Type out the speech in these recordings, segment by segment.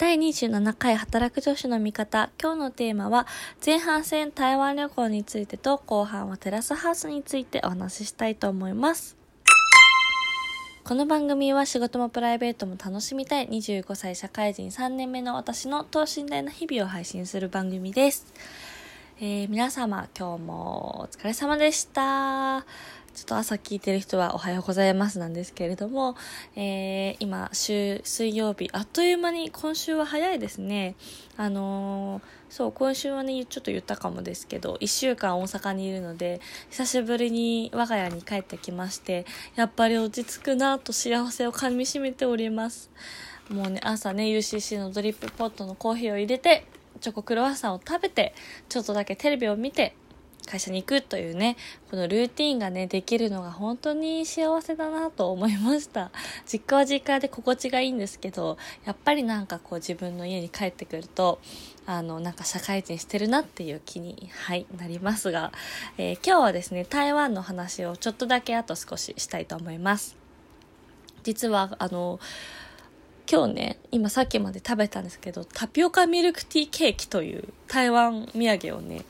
第27回働く女子の味方。今日のテーマは、前半戦台湾旅行についてと、後半はテラスハウスについてお話ししたいと思います。この番組は仕事もプライベートも楽しみたい25歳社会人3年目の私の等身大な日々を配信する番組です。えー、皆様、今日もお疲れ様でした。ちょっと朝聞いてる人はおはようございますなんですけれども、えー、今、週、水曜日、あっという間に今週は早いですね。あのー、そう、今週はね、ちょっと言ったかもですけど、1週間大阪にいるので、久しぶりに我が家に帰ってきまして、やっぱり落ち着くなと幸せをかみしめております。もうね、朝ね、UCC のドリップポットのコーヒーを入れて、チョコクロワッサンを食べて、ちょっとだけテレビを見て、会社に行くというね、このルーティンがね、できるのが本当に幸せだなと思いました。実家は実家で心地がいいんですけど、やっぱりなんかこう自分の家に帰ってくると、あの、なんか社会人してるなっていう気に、はい、なりますが、えー、今日はですね、台湾の話をちょっとだけあと少ししたいと思います。実は、あの、今日ね、今さっきまで食べたんですけど、タピオカミルクティーケーキという台湾土産をね、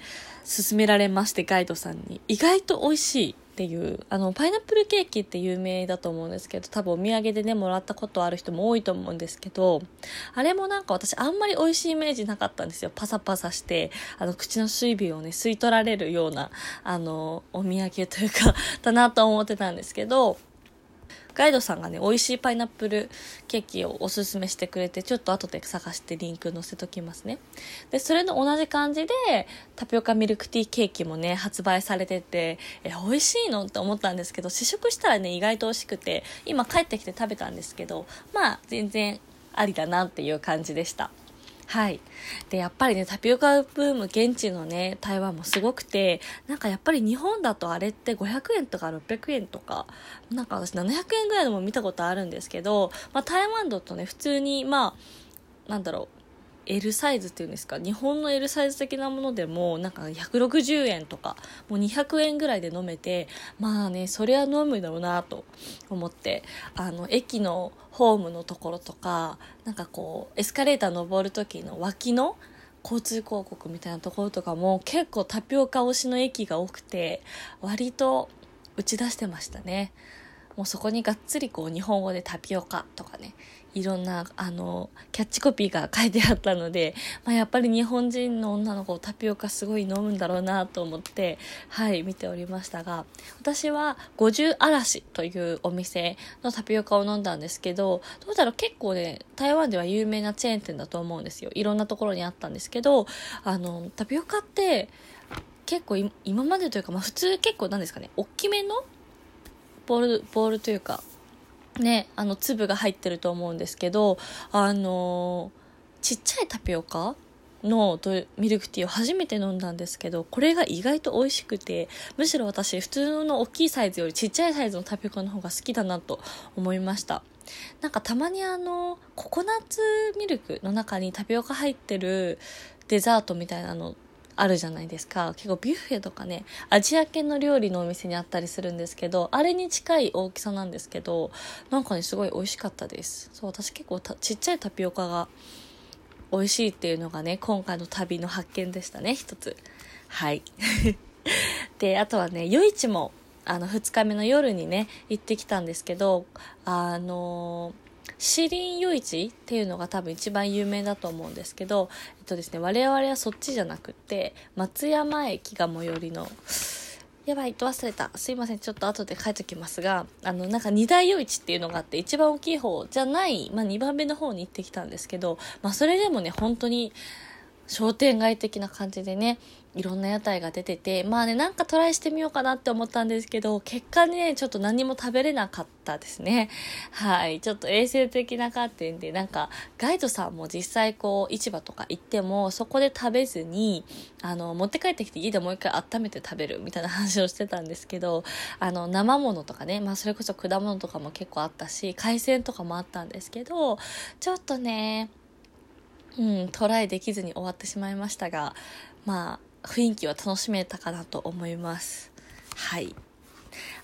勧められまして、ガイドさんに。意外と美味しいっていう、あの、パイナップルケーキって有名だと思うんですけど、多分お土産でね、もらったことある人も多いと思うんですけど、あれもなんか私あんまり美味しいイメージなかったんですよ。パサパサして、あの、口の水分をね、吸い取られるような、あの、お土産というかだなと思ってたんですけど、ガイドさんがね、美味しいパイナップルケーキをおすすめしてくれて、ちょっと後で探してリンク載せときますね。で、それの同じ感じで、タピオカミルクティーケーキもね、発売されてて、え、美味しいのって思ったんですけど、試食したらね、意外と美味しくて、今帰ってきて食べたんですけど、まあ、全然ありだなっていう感じでした。はい。で、やっぱりね、タピオカブーム、現地のね、台湾もすごくて、なんかやっぱり日本だとあれって500円とか600円とか、なんか私700円ぐらいのも見たことあるんですけど、まあ台湾だとね、普通に、まあ、なんだろう、L サイズっていうんですか？日本の L サイズ的なものでもなんか160円とかもう200円ぐらいで飲めてまあねそりゃ飲むだろうなと思ってあの駅のホームのところとかなんかこうエスカレーター登る時の脇の交通広告みたいなところとかも結構タピオカ推しの駅が多くて割と打ち出してましたね。もうそこにがっつりこう日本語でタピオカとかね、いろんなあのキャッチコピーが書いてあったので、まあ、やっぱり日本人の女の子タピオカすごい飲むんだろうなと思ってはい見ておりましたが私は五十嵐というお店のタピオカを飲んだんですけどどうだろう結構ね台湾では有名なチェーン店だと思うんですよ。いろんなところにあったんですけどあのタピオカって結構今までというか、まあ、普通結構なんですかね大きめのボール、ボールというか、ね、あの、粒が入ってると思うんですけど、あのちっちゃいタピオカのミルクティーを初めて飲んだんですけど、これが意外と美味しくて、むしろ私、普通の大きいサイズよりちっちゃいサイズのタピオカの方が好きだなと思いました。なんかたまにあの、ココナッツミルクの中にタピオカ入ってるデザートみたいなのあるじゃないですか。結構ビュッフェとかねアジア系の料理のお店にあったりするんですけどあれに近い大きさなんですけどなんかねすごい美味しかったです。そう私結構ちっちゃいタピオカが美味しいっていうのがね今回の旅の発見でしたね一つ。はい。であとはね夜市もあの2日目の夜にね行ってきたんですけどあのーシリン夜市っていうのが多分一番有名だと思うんですけど、えっとですね、我々はそっちじゃなくて、松山駅が最寄りの、やばい、と忘れた。すいません、ちょっと後で書いときますが、あの、なんか二大夜市っていうのがあって、一番大きい方じゃない、まあ二番目の方に行ってきたんですけど、まあそれでもね、本当に、商店街的な感じでね、いろんな屋台が出てて、まあね、なんかトライしてみようかなって思ったんですけど、結果ね、ちょっと何も食べれなかったですね。はい。ちょっと衛生的な観点で、なんか、ガイドさんも実際こう、市場とか行っても、そこで食べずに、あの、持って帰ってきて家でもう一回温めて食べるみたいな話をしてたんですけど、あの、生物とかね、まあそれこそ果物とかも結構あったし、海鮮とかもあったんですけど、ちょっとね、うん、トライできずに終わってしまいましたが、まあ、雰囲気は楽しめたかなと思います。はい。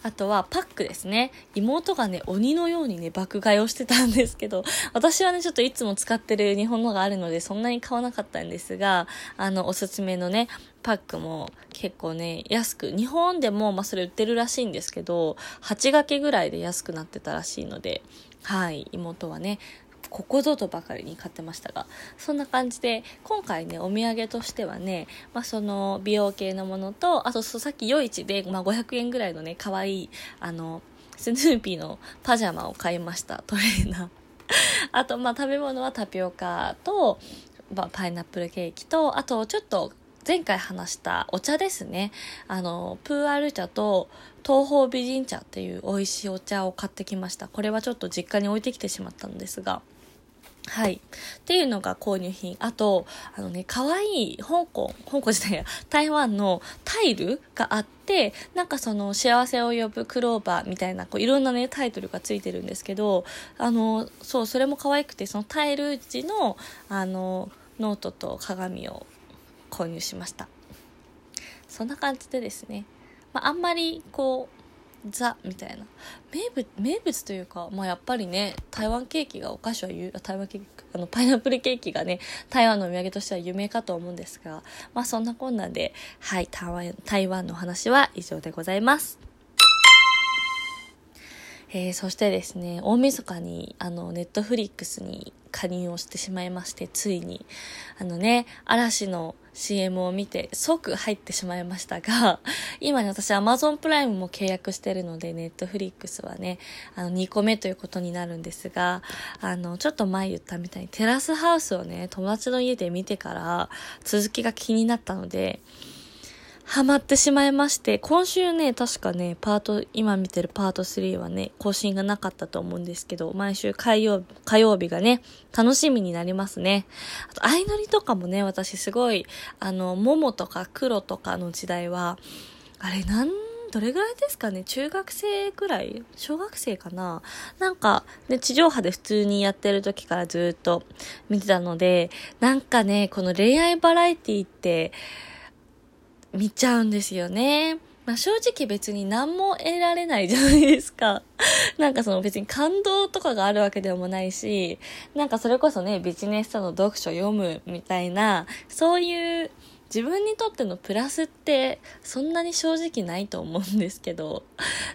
あとはパックですね。妹がね、鬼のようにね、爆買いをしてたんですけど、私はね、ちょっといつも使ってる日本のがあるので、そんなに買わなかったんですが、あの、おすすめのね、パックも結構ね、安く、日本でも、まあ、それ売ってるらしいんですけど、8掛けぐらいで安くなってたらしいので、はい、妹はね、ここぞとばかりに買ってましたが、そんな感じで、今回ね、お土産としてはね、まあ、その、美容系のものと、あと、さっき夜市で、まあ、500円ぐらいのね、可愛い、あの、スヌーピーのパジャマを買いました、トレーナー。あと、まあ、食べ物はタピオカと、まあ、パイナップルケーキと、あと、ちょっと、前回話したお茶ですね。あの、プーアル茶と東方美人茶っていう美味しいお茶を買ってきました。これはちょっと実家に置いてきてしまったんですが、はい。っていうのが購入品。あと、あのね、可愛い香港、香港じゃないや、台湾のタイルがあって、なんかその幸せを呼ぶクローバーみたいな、こういろんなね、タイトルがついてるんですけど、あの、そう、それも可愛くて、そのタイル地の、あの、ノートと鏡を購入しました。そんな感じでですね、まあ、あんまりこう、ザみたいな。名物名物というか、まあ、やっぱりね台湾ケーキがお菓子は台湾ケーキあのパイナップルケーキがね台湾のお土産としては有名かと思うんですがまあそんなこんなではい台湾台湾の話は以上でございます。えー、そしてですね大晦日にあのネットフリックスに加入をしてしまいましてついに。あのね嵐の CM を見て即入ってしまいましたが、今ね、私 Amazon プライムも契約してるので、Netflix はね、あの、2個目ということになるんですが、あの、ちょっと前言ったみたいにテラスハウスをね、友達の家で見てから続きが気になったので、ハマってしまいまして、今週ね、確かね、パート、今見てるパート3はね、更新がなかったと思うんですけど、毎週火曜日、火曜日がね、楽しみになりますね。あと、相乗りとかもね、私すごい、あの、桃とか黒とかの時代は、あれ、なん、どれぐらいですかね中学生くらい？小学生かな？なんか、ね、地上波で普通にやってる時からずっと見てたので、なんかね、この恋愛バラエティって、見ちゃうんですよね。まあ、正直別に何も得られないじゃないですか。なんかその別に感動とかがあるわけでもないし、なんかそれこそね、ビジネス書の読書読むみたいな、そういう自分にとってのプラスってそんなに正直ないと思うんですけど、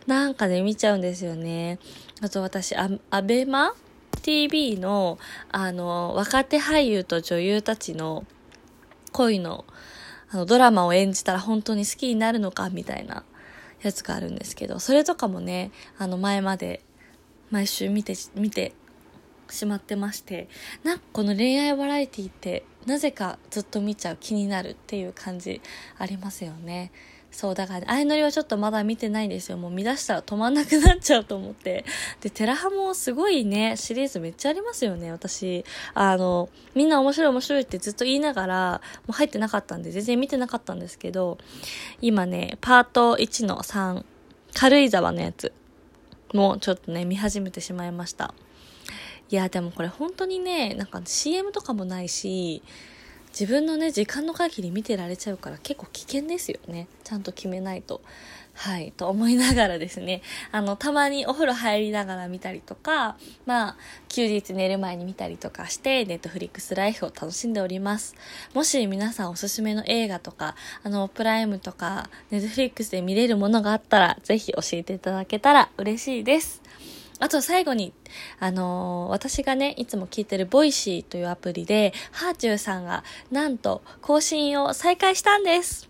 なんかね、見ちゃうんですよね。あと私、アアベマ TV の、あの、若手俳優と女優たちの恋のあの、ドラマを演じたら本当に好きになるのかみたいなやつがあるんですけど、それとかもね、あの、前まで毎週見て、見てしまってまして、なんかこの恋愛バラエティってなぜかずっと見ちゃう気になるっていう感じありますよね。そう、だから、相乗りはちょっとまだ見てないんですよ。もう見出したら止まんなくなっちゃうと思って。で、テラハもすごいね、シリーズめっちゃありますよね、私。あの、みんな面白い面白いってずっと言いながら、もう入ってなかったんで、全然見てなかったんですけど、今ね、パート1の3、軽井沢のやつもちょっとね、見始めてしまいました。いや、でもこれ本当にね、なんか CM とかもないし、自分のね時間の限り見てられちゃうから結構危険ですよね。ちゃんと決めないと。はい。と思いながらですね。あのたまにお風呂入りながら見たりとかまあ休日寝る前に見たりとかしてネットフリックスライフを楽しんでおります。もし皆さんおすすめの映画とかあのプライムとかネットフリックスで見れるものがあったらぜひ教えていただけたら嬉しいです。あと最後に、あのー、私がね、いつも聞いてる Voicy というアプリで、はあちゅうさんが、なんと、更新を再開したんです。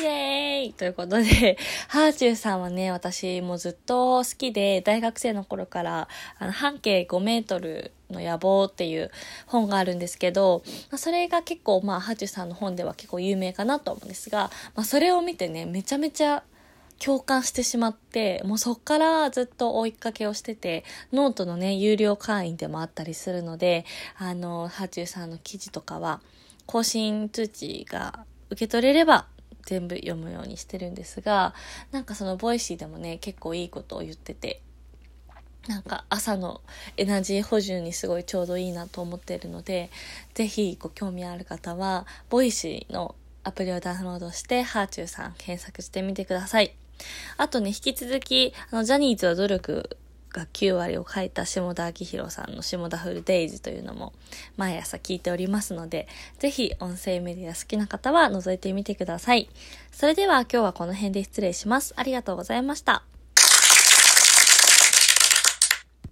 イェーイ！ということで、はあちゅうさんはね、私もずっと好きで、大学生の頃から、あの、半径5メートルの野望っていう本があるんですけど、まあ、それが結構、まあ、はあちゅうさんの本では結構有名かなと思うんですが、まあ、それを見てね、めちゃめちゃ共感してしまって、もうそっからずっと追いかけをしてて、ノートのね、有料会員でもあったりするので、あの、はあちゅうさんの記事とかは、更新通知が受け取れれば全部読むようにしてるんですが、なんかその Voicyでもね、結構いいことを言ってて、なんか朝のエナジー補充にすごいちょうどいいなと思っているので、ぜひご興味ある方は、 Voicyのアプリをダウンロードして、はあちゅうさん検索してみてください。あとね、引き続き、あの、ジャニーズは努力が9割を書いた霜田明寛さんのシモダフルデイズというのも毎朝聞いておりますので、ぜひ音声メディア好きな方は覗いてみてください。それでは今日はこの辺で失礼します。ありがとうございました。